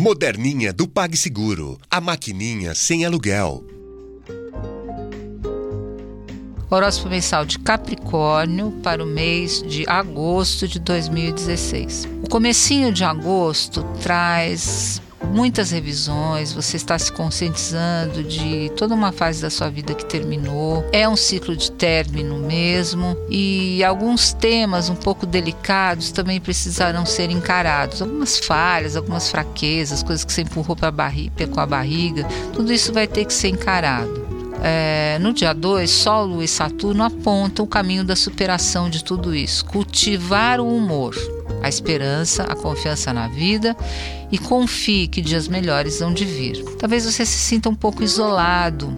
Moderninha do PagSeguro. A maquininha sem aluguel. Horóscopo mensal de Capricórnio para o mês de agosto de 2016. O comecinho de agosto traz muitas revisões, você está se conscientizando de toda uma fase da sua vida que terminou. É um ciclo de término mesmo e alguns temas um pouco delicados também precisarão ser encarados. Algumas falhas, algumas fraquezas, coisas que você empurrou para com a barriga, tudo isso vai ter que ser encarado. É, no dia 2, Sol, Lua e Saturno apontam o caminho da superação de tudo isso. Cultivar o humor, a esperança, a confiança na vida e confie que dias melhores hão de vir. Talvez você se sinta um pouco isolado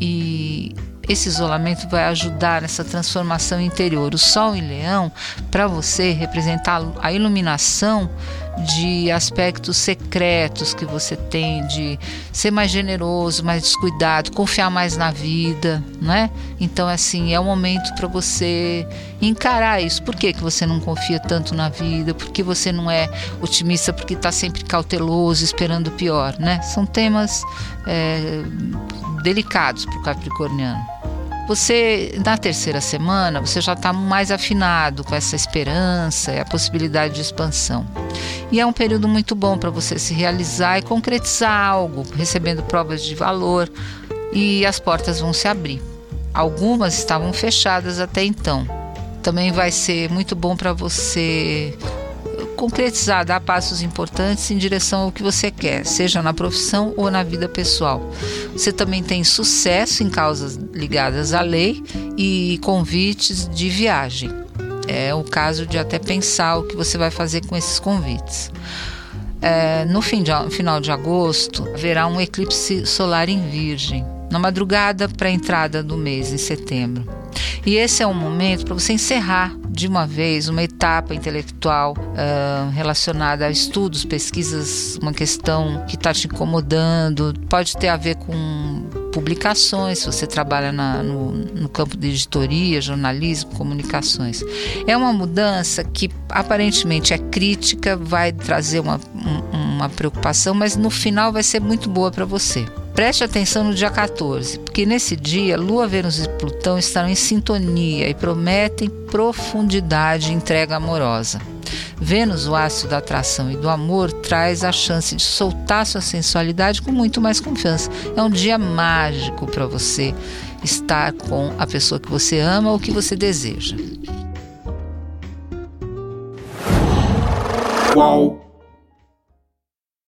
e esse isolamento vai ajudar nessa transformação interior. O Sol em Leão, para você, representa a iluminação de aspectos secretos que você tem, de ser mais generoso, mais descuidado, confiar mais na vida, né? Então, assim, é o momento para você encarar isso. Por que, que você não confia tanto na vida? Por que você não é otimista? Porque está sempre cauteloso, esperando o pior, né? São temas é, delicados para o capricorniano. Você, na terceira semana, você já está mais afinado com essa esperança e a possibilidade de expansão. E é um período muito bom para você se realizar e concretizar algo, recebendo provas de valor e as portas vão se abrir. Algumas estavam fechadas até então. Também vai ser muito bom para você concretizar, dar passos importantes em direção ao que você quer, seja na profissão ou na vida pessoal. Você também tem sucesso em causas ligadas à lei e convites de viagem. É o caso de até pensar o que você vai fazer com esses convites. É, no fim de, final de agosto, haverá um eclipse solar em Virgem, na madrugada para a entrada do mês, em setembro. E esse é um momento para você encerrar de uma vez uma etapa intelectual uh, relacionada a estudos, pesquisas, uma questão que está te incomodando, pode ter a ver com publicações, se você trabalha na, no, no, campo de editoria, jornalismo, comunicações. É uma mudança que aparentemente é crítica, vai trazer uma, uma preocupação, mas no final vai ser muito boa para você. Preste atenção no dia 14, porque nesse dia Lua, Vênus e Plutão estarão em sintonia e prometem profundidade e entrega amorosa. Vênus, o astro da atração e do amor, traz a chance de soltar sua sensualidade com muito mais confiança. É um dia mágico para você estar com a pessoa que você ama ou que você deseja. Qual?